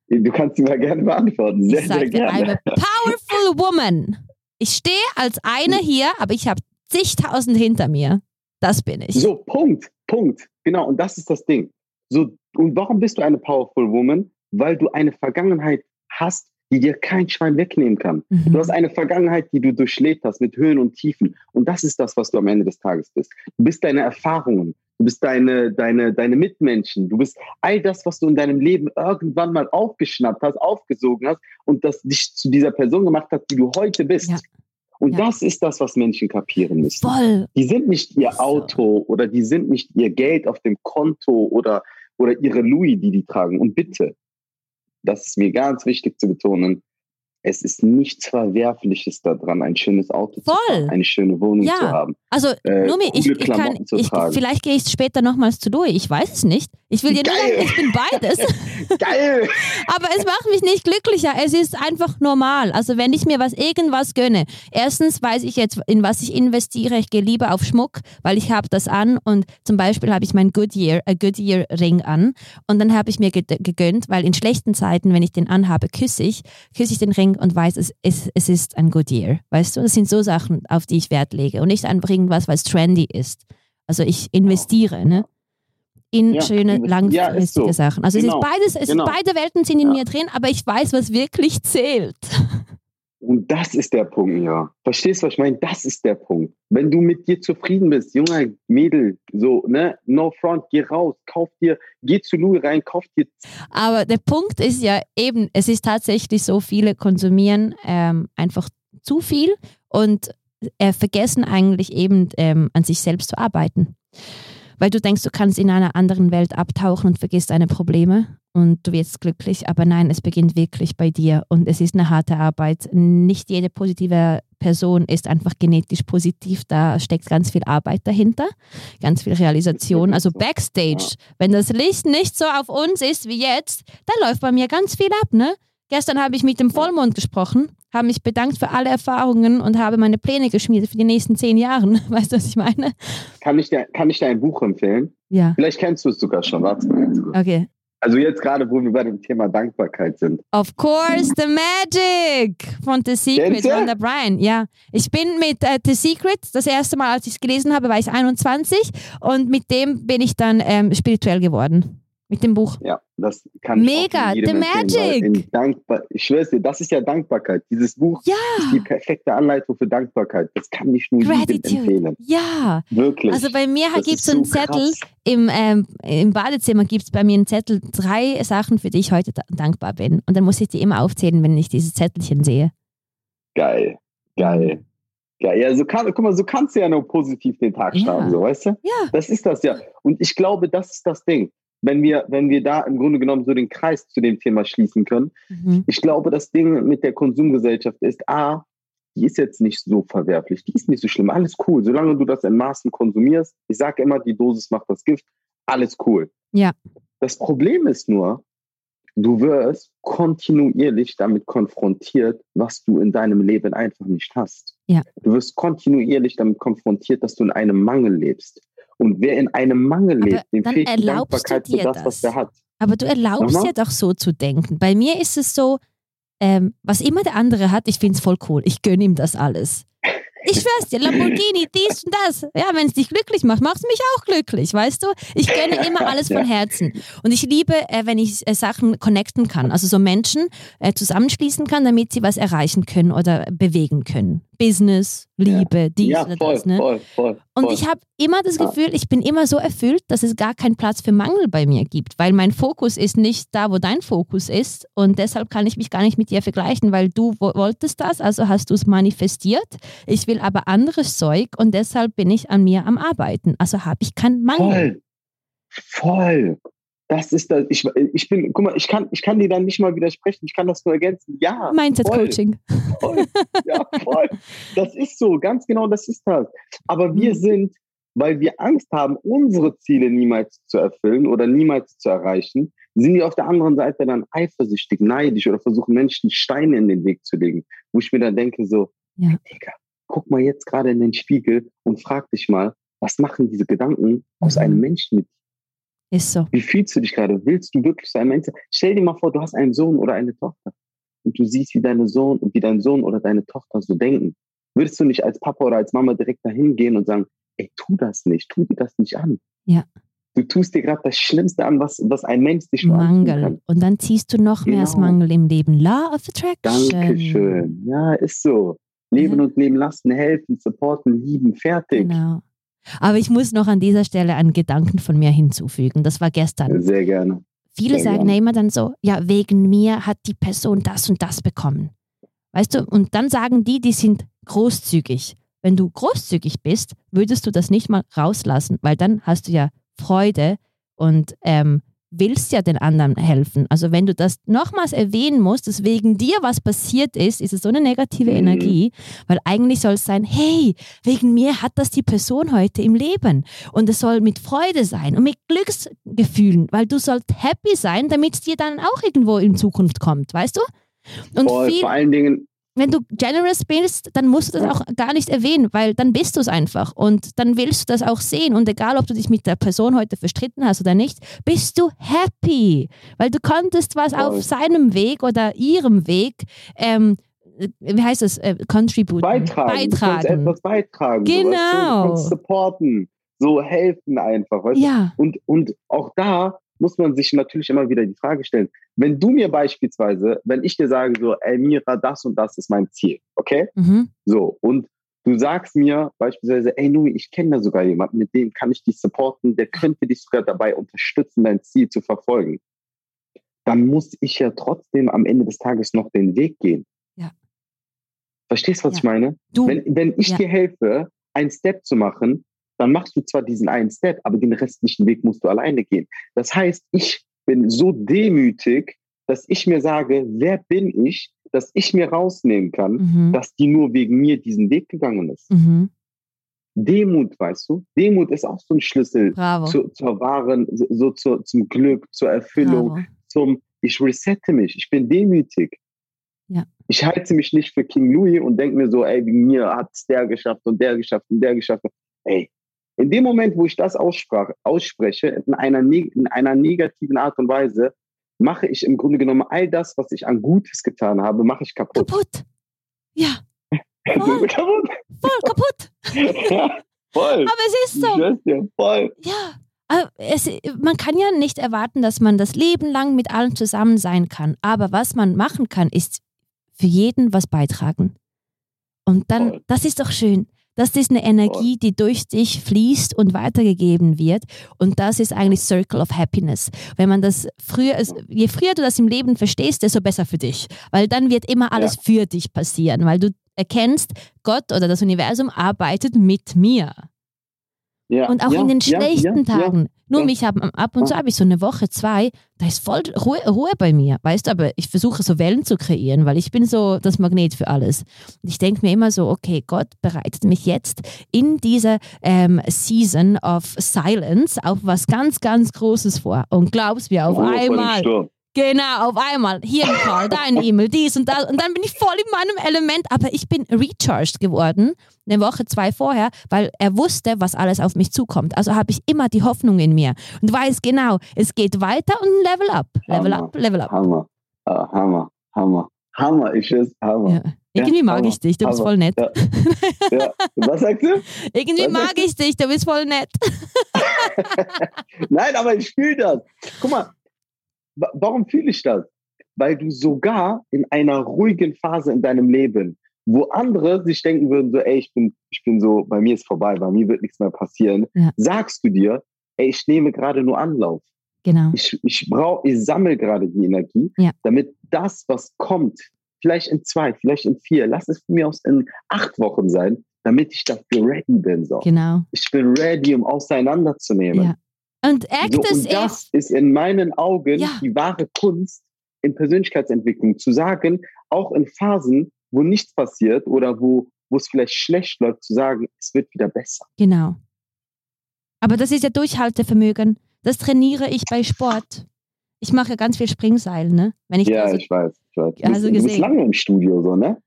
Du kannst sie mal gerne beantworten. Sehr, ich sage, I'm a powerful woman. Ich stehe als eine hier, aber ich habe zigtausend hinter mir. Das bin ich. So, Punkt, Punkt. Genau, und das ist das Ding. So, und warum bist du eine Powerful Woman? Weil du eine Vergangenheit hast, die dir kein Schwein wegnehmen kann. Mhm. Du hast eine Vergangenheit, die du durchlebt hast mit Höhen und Tiefen. Und das ist das, was du am Ende des Tages bist. Du bist deine Erfahrungen. Du bist deine, deine, deine Mitmenschen. Du bist all das, was du in deinem Leben irgendwann mal aufgeschnappt hast, aufgesogen hast und das dich zu dieser Person gemacht hat, die du heute bist. Ja. Und Ja. das ist das, was Menschen kapieren müssen. Voll. Die sind nicht ihr. Auto oder die sind nicht ihr Geld auf dem Konto oder, oder ihre Louis, die die tragen. Und bitte, das ist mir ganz wichtig zu betonen, es ist nichts Verwerfliches daran, ein schönes Auto zu Voll. fahren, eine schöne Wohnung Ja. zu haben. Also, Äh, Numi, ich, ich kann, ich, vielleicht gehe ich später nochmals zu Louis. Ich weiß es nicht. Ich will dir nur sagen, ich bin beides. Geil! Aber es macht mich nicht glücklicher. Es ist einfach normal. Also wenn ich mir was irgendwas gönne, erstens weiß ich jetzt, in was ich investiere. Ich gehe lieber auf Schmuck, weil ich habe das an und zum Beispiel habe ich mein Goodyear, äh, Goodyear Ring an und dann habe ich mir ge- gegönnt, weil in schlechten Zeiten, wenn ich den anhabe, küsse ich, küsse ich den Ring und weiß, es, es, es ist ein Goodyear. Weißt du, das sind so Sachen, auf die ich Wert lege und nicht einfach irgendwas, weil es trendy ist. Also ich investiere, ne? In Ja, schöne, langfristige ja, so. Sachen. Also Genau, es ist beides, es genau. ist beide Welten sind in Ja. mir drin, aber ich weiß, was wirklich zählt. Und das ist der Punkt, ja. Verstehst du, was ich meine? Das ist der Punkt. Wenn du mit dir zufrieden bist, junger Mädel, so, ne, no front, geh raus, kauf dir, geh zu Louis rein, kauf dir Aber der Punkt ist ja eben, es ist tatsächlich so, viele konsumieren ähm, einfach zu viel und äh, vergessen eigentlich eben ähm, an sich selbst zu arbeiten. Weil du denkst, du kannst in einer anderen Welt abtauchen und vergisst deine Probleme und du wirst glücklich. Aber nein, es beginnt wirklich bei dir und es ist eine harte Arbeit. Nicht jede positive Person ist einfach genetisch positiv. Da steckt ganz viel Arbeit dahinter, ganz viel Realisation. Also so. Backstage, wenn das Licht nicht so auf uns ist wie jetzt, dann läuft bei mir ganz viel ab. Ne? Gestern habe ich mit dem Vollmond gesprochen, habe mich bedankt für alle Erfahrungen und habe meine Pläne geschmiedet für die nächsten zehn Jahre. Weißt du, was ich meine? Kann ich, dir, kann ich dir ein Buch empfehlen? Ja, Vielleicht kennst du es sogar schon. Warte mal. okay. Also jetzt gerade, wo wir bei dem Thema Dankbarkeit sind. Of course, The Magic von The Secret, du? Rhonda Bryan. Ja, ich bin mit äh, The Secret, das erste Mal, als ich es gelesen habe, war ich 21 und mit dem bin ich dann ähm, spirituell geworden. Mit dem Buch. Ja, das kann ich Mega, jedem The empfehlen, Magic. Dankbar ich schwör's dir, das ist ja Dankbarkeit. Dieses Buch Ja, ist die perfekte Anleitung für Dankbarkeit. Das kann ich nur jedem Gratitude. empfehlen. ja. Wirklich. Also bei mir gibt es so einen Zettel, krass. im, ähm, im Badezimmer gibt es bei mir einen Zettel, drei Sachen, für die ich heute da dankbar bin. Und dann muss ich die immer aufzählen, wenn ich dieses Zettelchen sehe. Geil, geil. Geil. Ja, so kann, guck mal, so kannst du ja nur positiv den Tag Ja. starten, so, weißt du? Ja. Das ist das ja. Und ich glaube, das ist das Ding. Wenn wir, wenn wir da im Grunde genommen so den Kreis zu dem Thema schließen können, Mhm. ich glaube, das Ding mit der Konsumgesellschaft ist, A, die ist jetzt nicht so verwerflich, die ist nicht so schlimm, alles cool, solange du das in Maßen konsumierst. Ich sage immer, die Dosis macht das Gift, alles cool. Ja. Das Problem ist nur, du wirst kontinuierlich damit konfrontiert, was du in deinem Leben einfach nicht hast. Ja. Du wirst kontinuierlich damit konfrontiert, dass du in einem Mangel lebst. Und wer in einem Mangel lebt, dem dann fehlt die Dankbarkeit für dir das, was das. er hat. Aber du erlaubst Nochmal? ja doch so zu denken. Bei mir ist es so, ähm, was immer der andere hat, ich finde es voll cool. Ich gönne ihm das alles. Ich schwör's dir, Lamborghini, dies und das. Ja, wenn es dich glücklich macht, macht es mich auch glücklich, weißt du? Ich gönne immer alles von Herzen. Und ich liebe, äh, wenn ich äh, Sachen connecten kann, also so Menschen äh, zusammenschließen kann, damit sie was erreichen können oder bewegen können. Business, Liebe, dies Ja, oder voll, das. Ne? voll, voll. Und ich habe immer das Ja. Gefühl, ich bin immer so erfüllt, dass es gar keinen Platz für Mangel bei mir gibt, weil mein Fokus ist nicht da, wo dein Fokus ist. Und deshalb kann ich mich gar nicht mit dir vergleichen, weil du wo- wolltest das, also hast du es manifestiert. Ich will aber anderes Zeug und deshalb bin ich an mir am Arbeiten. Also habe ich keinen Mangel. Voll. Voll. Das ist das. Ich, ich bin, guck mal, ich kann, ich kann dir dann nicht mal widersprechen. Ich kann das nur ergänzen. Ja. Mindset voll. Coaching. voll. Ja, voll. Das ist so, ganz genau, das ist das. Aber wir Mhm. sind, weil wir Angst haben, unsere Ziele niemals zu erfüllen oder niemals zu erreichen, sind wir auf der anderen Seite dann eifersüchtig, neidisch oder versuchen Menschen Steine in den Weg zu legen. Wo ich mir dann denke, so, Ja. Digga, guck mal jetzt gerade in den Spiegel und frag dich mal, was machen diese Gedanken aus Mhm. einem Menschen mit Ist so. wie fühlst du dich gerade? Willst du wirklich so ein Mensch sein? Stell dir mal vor, du hast einen Sohn oder eine Tochter und du siehst, wie deine Sohn, wie dein Sohn oder deine Tochter so denken. Würdest du nicht als Papa oder als Mama direkt dahin gehen und sagen, ey, tu das nicht, tu dir das nicht an. Ja. Du tust dir gerade das Schlimmste an, was, was ein Mensch dich antun Mangel. kann. Und dann ziehst du noch mehr als Genau. Mangel im Leben. Law of Attraction. Dankeschön. Ja, ist so. Leben Ja. und leben lassen, helfen, supporten, lieben, fertig. Genau. Aber ich muss noch an dieser Stelle einen Gedanken von mir hinzufügen. Das war gestern. Sehr gerne. Viele Sehr sagen gerne. ja immer dann so, ja, wegen mir hat die Person das und das bekommen. Weißt du, und dann sagen die, die sind großzügig. Wenn du großzügig bist, würdest du das nicht mal rauslassen, weil dann hast du ja Freude und ähm, willst ja den anderen helfen. Also wenn du das nochmals erwähnen musst, dass wegen dir was passiert ist, ist es so eine negative Mhm. Energie, weil eigentlich soll es sein, hey, wegen mir hat das die Person heute im Leben und es soll mit Freude sein und mit Glücksgefühlen, weil du sollst happy sein, damit es dir dann auch irgendwo in Zukunft kommt, weißt du? Und Voll, viel, vor allen Dingen, wenn du generous bist, dann musst du das auch gar nicht erwähnen, weil dann bist du es einfach und dann willst du das auch sehen und egal, ob du dich mit der Person heute verstritten hast oder nicht, bist du happy, weil du konntest was auf seinem Weg oder ihrem Weg, ähm, äh, wie heißt das, äh, contributen, beitragen. Beitragen. etwas beitragen. So, weißt du? Genau. supporten, so helfen einfach. Weißt du? Ja, Und, und auch da muss man sich natürlich immer wieder die Frage stellen, wenn du mir beispielsweise, wenn ich dir sage so, ey Mira, das und das ist mein Ziel, okay? mhm. So, und du sagst mir beispielsweise, ey Nui, ich kenne da sogar jemanden, mit dem kann ich dich supporten, der könnte dich sogar dabei unterstützen, dein Ziel zu verfolgen. Dann muss ich ja trotzdem am Ende des Tages noch den Weg gehen. Ja. Verstehst du, was Ja. ich meine? du, Wenn, wenn ich Ja. dir helfe, einen Step zu machen, dann machst du zwar diesen einen Step, aber den restlichen Weg musst du alleine gehen. Das heißt, ich bin so demütig, dass ich mir sage, wer bin ich, dass ich mir rausnehmen kann, mhm. dass die nur wegen mir diesen Weg gegangen ist. Mhm. Demut, weißt du? Demut ist auch so ein Schlüssel zu, zur wahren, so, so zur, zum Glück, zur Erfüllung, Bravo. zum, ich resette mich, ich bin demütig. Ja. Ich halte mich nicht für King Louis und denke mir so, ey, wegen mir hat es der geschafft und der geschafft und der geschafft. Ey, in dem Moment, wo ich das aussprach, ausspreche, in einer, in einer negativen Art und Weise, mache ich im Grunde genommen all das, was ich an Gutes getan habe, mache ich kaputt. Kaputt. Ja, voll, kaputt. voll kaputt. ja, voll. Aber es ist so. dir, voll. Ja. Es, man kann ja nicht erwarten, dass man das Leben lang mit allen zusammen sein kann. Aber was man machen kann, ist für jeden was beitragen. Und dann, Voll. das ist doch schön. Das ist eine Energie, die durch dich fließt und weitergegeben wird. Und das ist eigentlich Circle of Happiness. Wenn man das früher, je früher du das im Leben verstehst, desto besser für dich. Weil dann wird immer alles für dich passieren, weil du erkennst, Gott oder das Universum arbeitet mit mir. Ja, Und auch ja, in den ja, schlechten ja, Tagen. Nur mich hab, ab und zu habe ich so eine Woche, zwei, da ist voll Ruhe, Ruhe bei mir. Weißt du, aber ich versuche so Wellen zu kreieren, weil ich bin so das Magnet für alles. Und ich denke mir immer so, okay, Gott bereitet mich jetzt in dieser ähm, Season of Silence auf was ganz, ganz Großes vor. Und glaubst mir, auf dem einmal. Genau, auf einmal. Hier ein Call, da ein E-Mail, dies und das. Und dann bin ich voll in meinem Element. Aber ich bin recharged geworden, eine Woche, zwei vorher, weil er wusste, was alles auf mich zukommt. Also habe ich immer die Hoffnung in mir und weiß genau, es geht weiter und Level up. Level Hammer. up, Level up. Hammer. Ah, Hammer. Hammer. Hammer. Ich schwör's, Hammer. Ja. Irgendwie Ja, mag Hammer, ich dich, du bist Hammer. voll nett. Ja. Was sagst du? Irgendwie Was mag ich dich, du bist voll nett. Nein, aber ich fühle das. Guck mal, warum fühle ich das? Weil du sogar in einer ruhigen Phase in deinem Leben, wo andere sich denken würden, so, ey, ich bin, ich bin so, bei mir ist vorbei, bei mir wird nichts mehr passieren, Ja. sagst du dir, ey, ich nehme gerade nur Anlauf. Genau. Ich, ich brauche, ich sammle gerade die Energie, Ja. damit das, was kommt, vielleicht in zwei, vielleicht in vier, lass es von mir aus in acht Wochen sein, damit ich dafür ready bin. So. Genau. Ich bin ready, um auseinanderzunehmen. Ja. Und Act So, und das ist in meinen Augen Ja. die wahre Kunst in Persönlichkeitsentwicklung, zu sagen, auch in Phasen, wo nichts passiert oder wo, wo es vielleicht schlecht läuft, zu sagen, es wird wieder besser. Genau. Aber das ist ja Durchhaltevermögen. Das trainiere ich bei Sport. Ich mache ganz viel Springseil, ne? Wenn ich ja, ich weiß. Ich weiß. Du, Ja, bist, also du bist lange im Studio, so, ne?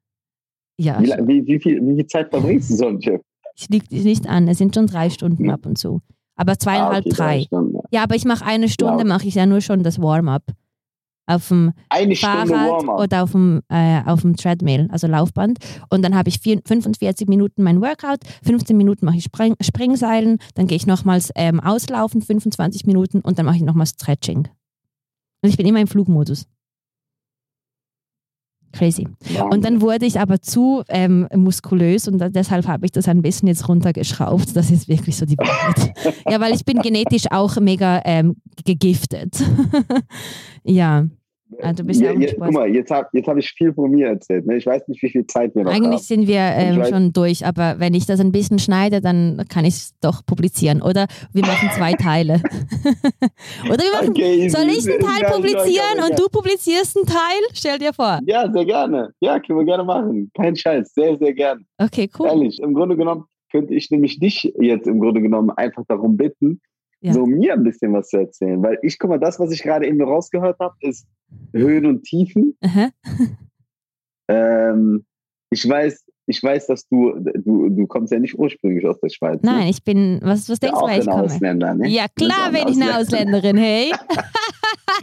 ja, Wie, wie, wie, viel, wie viel Zeit verbringst du so im Chef? es liegt nicht an. Es sind schon drei Stunden Ja. ab und zu. Aber zweieinhalb, Ah, okay, drei. Ja, aber ich mache eine Stunde, Ja. mache ich ja nur schon das Warm-up. Auf dem Eine Fahrrad oder auf dem, äh, auf dem Treadmill, also Laufband. Und dann habe ich vier, 45 Minuten mein Workout, 15 Minuten mache ich Spring, Springseilen, dann gehe ich nochmals ähm, auslaufen, 25 Minuten und dann mache ich nochmals Stretching. Und ich bin immer im Flugmodus. Crazy. Und dann wurde ich aber zu ähm, muskulös und deshalb habe ich das ein bisschen jetzt runtergeschraubt. Das ist wirklich so die Wahrheit. ja, weil ich bin genetisch auch mega ähm, gegiftet. ja, du bist ja ja, Sport- guck mal, jetzt habe jetzt hab ich viel von mir erzählt. Ne? Ich weiß nicht, wie viel Zeit wir noch eigentlich haben. sind wir ähm, schon durch, aber wenn ich das ein bisschen schneide, dann kann ich es doch publizieren. Oder wir machen zwei Teile. Oder wir machen, Okay, soll ich einen Teil ja, publizieren ja, und du publizierst einen Teil? Stell dir vor. Ja, sehr gerne. Ja, können wir gerne machen. Kein Scheiß. Sehr, sehr gerne. Okay, cool. Ehrlich, im Grunde genommen könnte ich nämlich dich jetzt im Grunde genommen einfach darum bitten, Ja. so mir ein bisschen was zu erzählen. Weil ich, guck mal, das, was ich gerade eben rausgehört habe, ist Höhen und Tiefen. Ähm, ich weiß, ich weiß, dass du, du, du kommst ja nicht ursprünglich aus der Schweiz. Nein, ne? ich bin, was, was Ja, denkst du, wer ich komme? Ausländer, ne? Ja, klar bin ich eine Ausländerin, hey.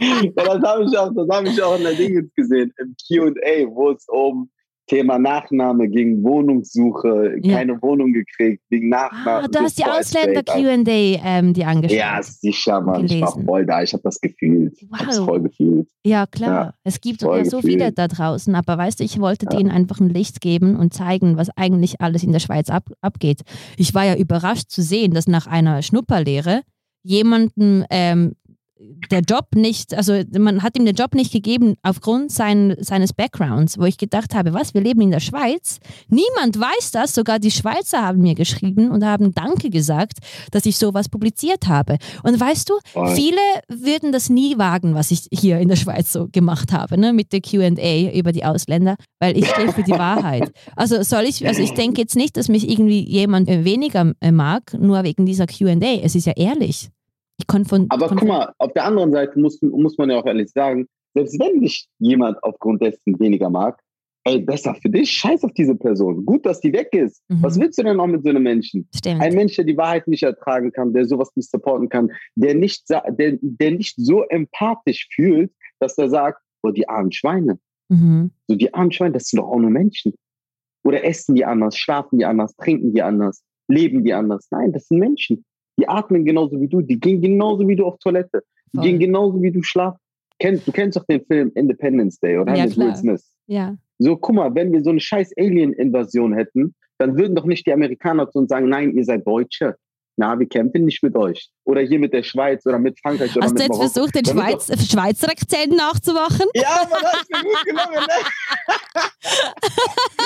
ja, das habe ich auch, das habe ich auch in der Dingens gesehen, im Q&A, wo es um Thema Nachname ging, Wohnungssuche, Ja. keine Wohnung gekriegt, wegen Nachname. Ah, du hast die. Ausländer-Q&A ähm, die angeschaut. Ja, sicher, Mann. Ich war gelesen. voll da. Ich habe das gefühlt. Ich habe es Wow. voll gefühlt. Ja, klar. Ja, es gibt ja so gefühlt. viele da draußen, aber weißt du, ich wollte Ja. denen einfach ein Licht geben und zeigen, was eigentlich alles in der Schweiz ab, abgeht. Ich war ja überrascht zu sehen, dass nach einer Schnupperlehre jemanden ähm, der Job nicht, also man hat ihm den Job nicht gegeben aufgrund sein, seines Backgrounds, wo ich gedacht habe, was, wir leben in der Schweiz? Niemand weiß das, sogar die Schweizer haben mir geschrieben und haben Danke gesagt, dass ich sowas publiziert habe. Und weißt du, Voll. viele würden das nie wagen, was ich hier in der Schweiz so gemacht habe, ne, mit der Q&A über die Ausländer, weil ich stehe für die Wahrheit. Also soll ich, also ich denke jetzt nicht, dass mich irgendwie jemand äh, weniger äh, mag, nur wegen dieser Q&A. Es ist ja ehrlich. Ich konnte von, Aber guck mal, auf der anderen Seite muss, muss man ja auch ehrlich sagen, selbst wenn dich jemand aufgrund dessen weniger mag, ey, besser für dich, scheiß auf diese Person. Gut, dass die weg ist. Mhm. Was willst du denn noch mit so einem Menschen? Stimmt. Ein Mensch, der die Wahrheit nicht ertragen kann, der sowas nicht supporten kann, der nicht, der, der nicht so empathisch fühlt, dass er sagt, oh, die armen Schweine. Mhm. So, die armen Schweine, das sind doch auch nur Menschen. Oder essen die anders, schlafen die anders, trinken die anders, leben die anders. Nein, das sind Menschen. Die atmen genauso wie du, die gehen genauso wie du auf Toilette, die Voll. gehen genauso wie du schlafst. Kennst, du kennst doch den Film Independence Day, oder? Ja, Mit. Will Smith. Ja. So, guck mal, wenn wir so eine scheiß Alien-Invasion hätten, dann würden doch nicht die Amerikaner zu uns sagen, nein, ihr seid Deutsche. Na, wir kämpfen nicht mit euch. Oder hier mit der Schweiz oder mit Frankreich oder Hast du mit jetzt Marokko. versucht, den Schweiz, Schweizer Akzent nachzumachen? Ja, aber das ist mir gut gelungen, ne?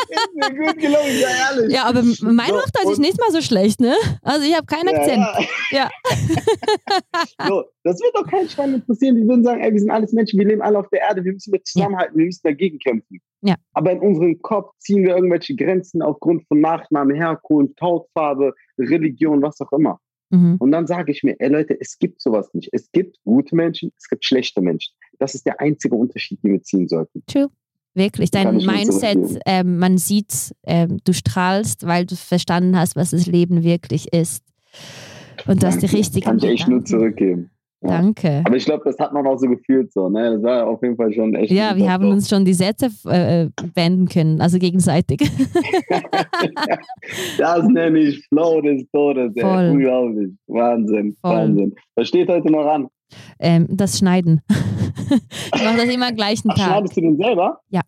ist mir gut gelungen, sei ehrlich. Ja, aber mein So, Hochdeutsch ist und- nicht mal so schlecht, ne? Also ich habe keinen Akzent. Ja, Ja. so, das wird doch kein Schwein interessieren. Die würden sagen, ey, wir sind alles Menschen, wir leben alle auf der Erde, wir müssen mit zusammenhalten, wir müssen dagegen kämpfen. Ja. Aber in unserem Kopf ziehen wir irgendwelche Grenzen aufgrund von Nachname, Herkunft, Hautfarbe, Religion, was auch immer. Mhm. Und dann sage ich mir, ey Leute, es gibt sowas nicht. Es gibt gute Menschen, es gibt schlechte Menschen. Das ist der einzige Unterschied, den wir ziehen sollten. True. Wirklich, dein Mindset, ähm, man sieht, ähm, du strahlst, weil du verstanden hast, was das Leben wirklich ist. Und du hast die richtigen Kann ich echt nur zurückgeben. Ja. Danke. Aber ich glaube, das hat man auch so gefühlt so. Ne? Das war auf jeden Fall schon echt. Ja, wir haben uns schon die Sätze äh, wenden können, also gegenseitig. Das nenne ich Flow des Todes. Ey. Voll. Unglaublich. Wahnsinn. Voll. Wahnsinn. Was steht heute noch an? ähm, das Schneiden. ich mache das immer am gleichen Ach, Tag. schneidest du den selber? Ja.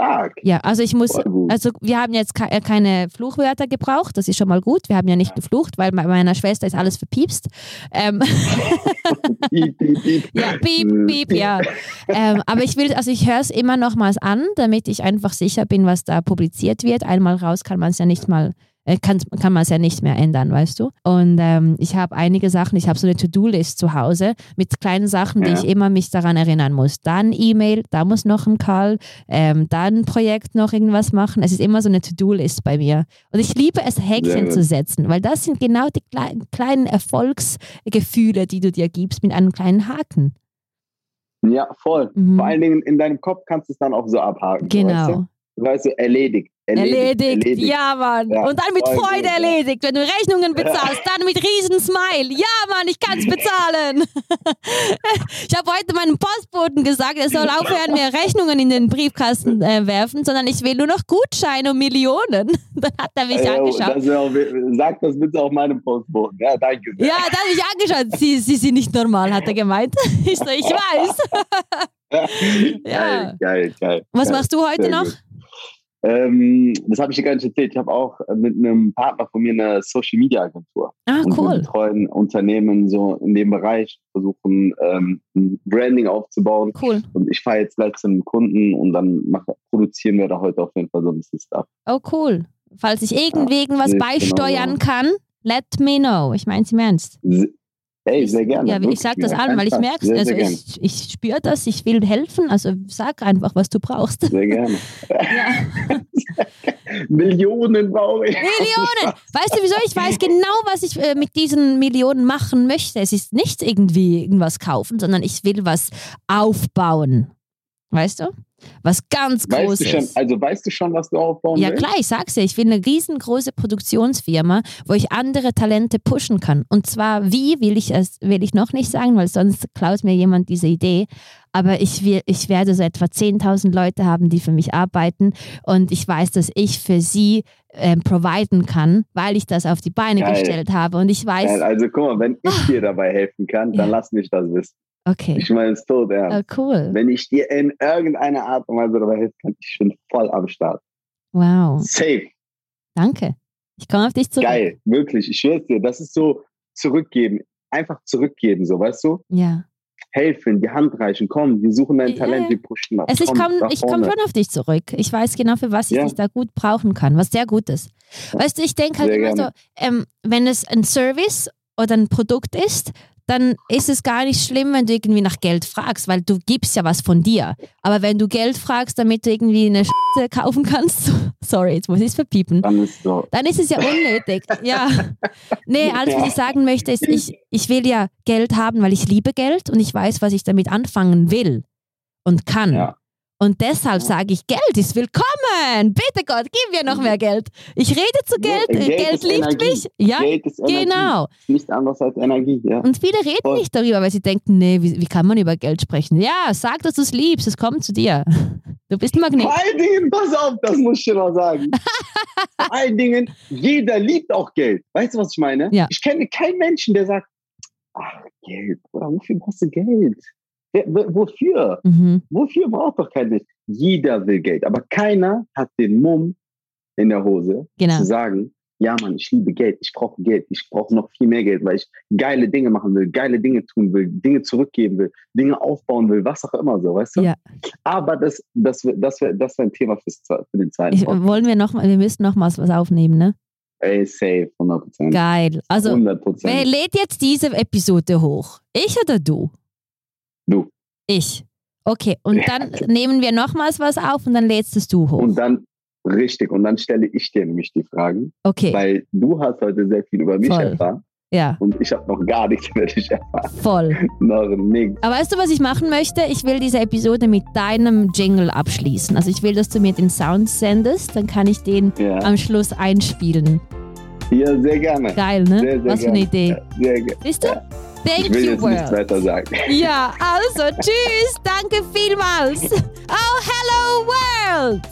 Stark. Ja, also ich muss, also wir haben jetzt äh, keine Fluchwörter gebraucht, das ist schon mal gut. Wir haben ja nicht geflucht, weil bei meiner Schwester ist alles verpiepst. Ähm, piep, piep, piep. ja, piep, piep, ja. Ähm, aber ich will, also ich höre es immer nochmals an, damit ich einfach sicher bin, was da publiziert wird. Einmal raus kann man es ja nicht mal, kann, kann man es ja nicht mehr ändern, weißt du? Und ähm, ich habe einige Sachen, ich habe so eine To-Do-List zu Hause mit kleinen Sachen, die Ja. ich immer mich daran erinnern muss. Dann E-Mail, da muss noch ein Call, ähm, dann ein Projekt noch irgendwas machen. Es ist immer so eine To-Do-List bei mir. Und ich liebe es, Häkchen gut. zu setzen, weil das sind genau die klei kleinen Erfolgsgefühle, die du dir gibst mit einem kleinen Haken. Ja, voll. Mhm. Vor allen Dingen in deinem Kopf kannst du es dann auch so abhaken. So, weißt Genau. du? Weißt du, erledigt. Erledigt, ja, Mann. Ja, und dann mit Freude ja. erledigt. Wenn du Rechnungen bezahlst, dann mit riesen Smile. Ja, Mann, ich kann's bezahlen. ich habe heute meinem Postboten gesagt, er soll aufhören, mir Rechnungen in den Briefkasten äh, werfen, sondern ich will nur noch Gutscheine und Millionen. dann hat er mich Ja, angeschaut. das auch, sag das bitte auf meinem Postboten. Ja, danke sehr. Ja, dann hat er mich angeschaut. Sie, sie sind nicht normal, hat er gemeint. Ich so, ich weiß. Ja. Geil, geil, geil. Was geil. machst du heute Sehr noch? gut. Ähm, das habe ich dir gar nicht erzählt. Ich habe auch mit einem Partner von mir eine Social Media Agentur. Ah, Und wir cool. betreuen Unternehmen so in dem Bereich, versuchen ähm, ein Branding aufzubauen. Cool. Und ich fahre jetzt gleich zu einem Kunden und dann mache, produzieren wir da heute auf jeden Fall so ein bisschen Stuff. Oh, cool. Falls ich irgendwie irgendwas sehe ich beisteuern genauso. kann, let me know. Ich meine es im Ernst. Se- Ey, sehr gerne. Ja, ich wirklich, sag das allen, weil ich merke sehr, also ich, ich spüre das, ich will helfen, also sag einfach, was du brauchst. Sehr gerne. Ja. Millionen brauche ich. Millionen! Weißt du wieso? Ich weiß genau, was ich äh, mit diesen Millionen machen möchte. Es ist nicht irgendwie irgendwas kaufen, sondern ich will was aufbauen. Weißt du? Was ganz Weißt Großes. schon, also weißt du schon, was du aufbauen Ja willst? klar, ich sag's dir, ich will eine riesengroße Produktionsfirma, wo ich andere Talente pushen kann. Und zwar wie, will ich es, will ich noch nicht sagen, weil sonst klaut mir jemand diese Idee. Aber ich, will, ich werde so etwa 10.000 Leute haben, die für mich arbeiten. Und ich weiß, dass ich für sie ähm, providen kann, weil ich das auf die Beine Geil. gestellt habe. Und ich weiß, Geil, Also guck mal, wenn ich dir dabei helfen kann, dann Ja. lass mich das wissen. Okay, Ich meine es tot ernst. oh, cool, Wenn ich dir in irgendeiner Art und Weise dabei helfen kann, ich bin voll am Start. wow, Safe. danke. Ich komme auf dich zurück. Geil, wirklich. Ich schwör's dir, das ist so zurückgeben. Einfach zurückgeben, so, weißt du? Ja. Helfen, die Hand reichen, komm, wir suchen dein Ja, Talent, ja. wir pushen das. Also ich komm, komme nach ich komm schon auf dich zurück. Ich weiß genau, für was ich Ja. dich da gut brauchen kann, was sehr gut ist. Weißt du, ich denke halt Sehr immer gerne. so, ähm, wenn es ein Service oder ein Produkt ist, dann ist es gar nicht schlimm, wenn du irgendwie nach Geld fragst, weil du gibst ja was von dir. Aber wenn du Geld fragst, damit du irgendwie eine Scheiße kaufen kannst, sorry, jetzt muss ich es verpiepen, Dann ist so. dann ist es ja unnötig. ja. Nee, alles, was ich sagen möchte, ist, ich, ich will ja Geld haben, weil ich liebe Geld und ich weiß, was ich damit anfangen will und kann. Ja. Und deshalb sage ich, Geld ist willkommen. Bitte Gott, gib mir noch mehr Geld. Ich rede zu Geld, Geld Geld, liebt Energie. mich. Ja, Geld ist Energie. genau. Nichts anderes als Energie, ja. Und viele reden Voll. nicht darüber, weil sie denken, nee, wie, wie kann man über Geld sprechen? Ja, sag, dass du es liebst, es kommt zu dir. Du bist ein Magnet. Vor allen Dingen, pass auf, das muss ich dir noch sagen. Vor allen Dingen, jeder liebt auch Geld. Weißt du, was ich meine? Ja. Ich kenne keinen Menschen, der sagt, ach, Geld, Bruder, wofür brauchst du Geld? Wofür? Mhm. Wofür braucht doch kein Mensch? Jeder will Geld, aber keiner hat den Mumm in der Hose Genau. zu sagen, ja Mann, ich liebe Geld, ich brauche Geld, ich brauche noch viel mehr Geld, weil ich geile Dinge machen will, geile Dinge tun will, Dinge zurückgeben will, Dinge aufbauen will, was auch immer so, weißt du? Ja. Aber das, das, das wäre das wär ein Thema fürs, für den zweiten Ich, wollen wir noch wir müssen noch mal was aufnehmen, ne? Ey, safe, 100 Prozent. Geil. Also, 100 wer Prozent. lädt jetzt diese Episode hoch? Ich oder du? Du. Ich. Okay, und dann nehmen wir nochmals was auf und dann lädst es du hoch. Und dann Richtig, und dann stelle ich dir nämlich die Fragen, Okay, weil du hast heute sehr viel über mich Voll. erfahren ja, und ich habe noch gar nichts über dich erfahren. voll. Noch nichts. Aber weißt du, was ich machen möchte? Ich will diese Episode mit deinem Jingle abschließen. Also ich will, dass du mir den Sound sendest, dann kann ich den Ja. am Schluss einspielen. ja, sehr gerne. Geil, ne? Sehr, sehr was für eine gerne. Idee. Ja, sehr gerne. Siehst du? Ja. Thank Ich will you, jetzt nichts World. weiter sagen. Ja, also tschüss, danke vielmals. Oh, hello world.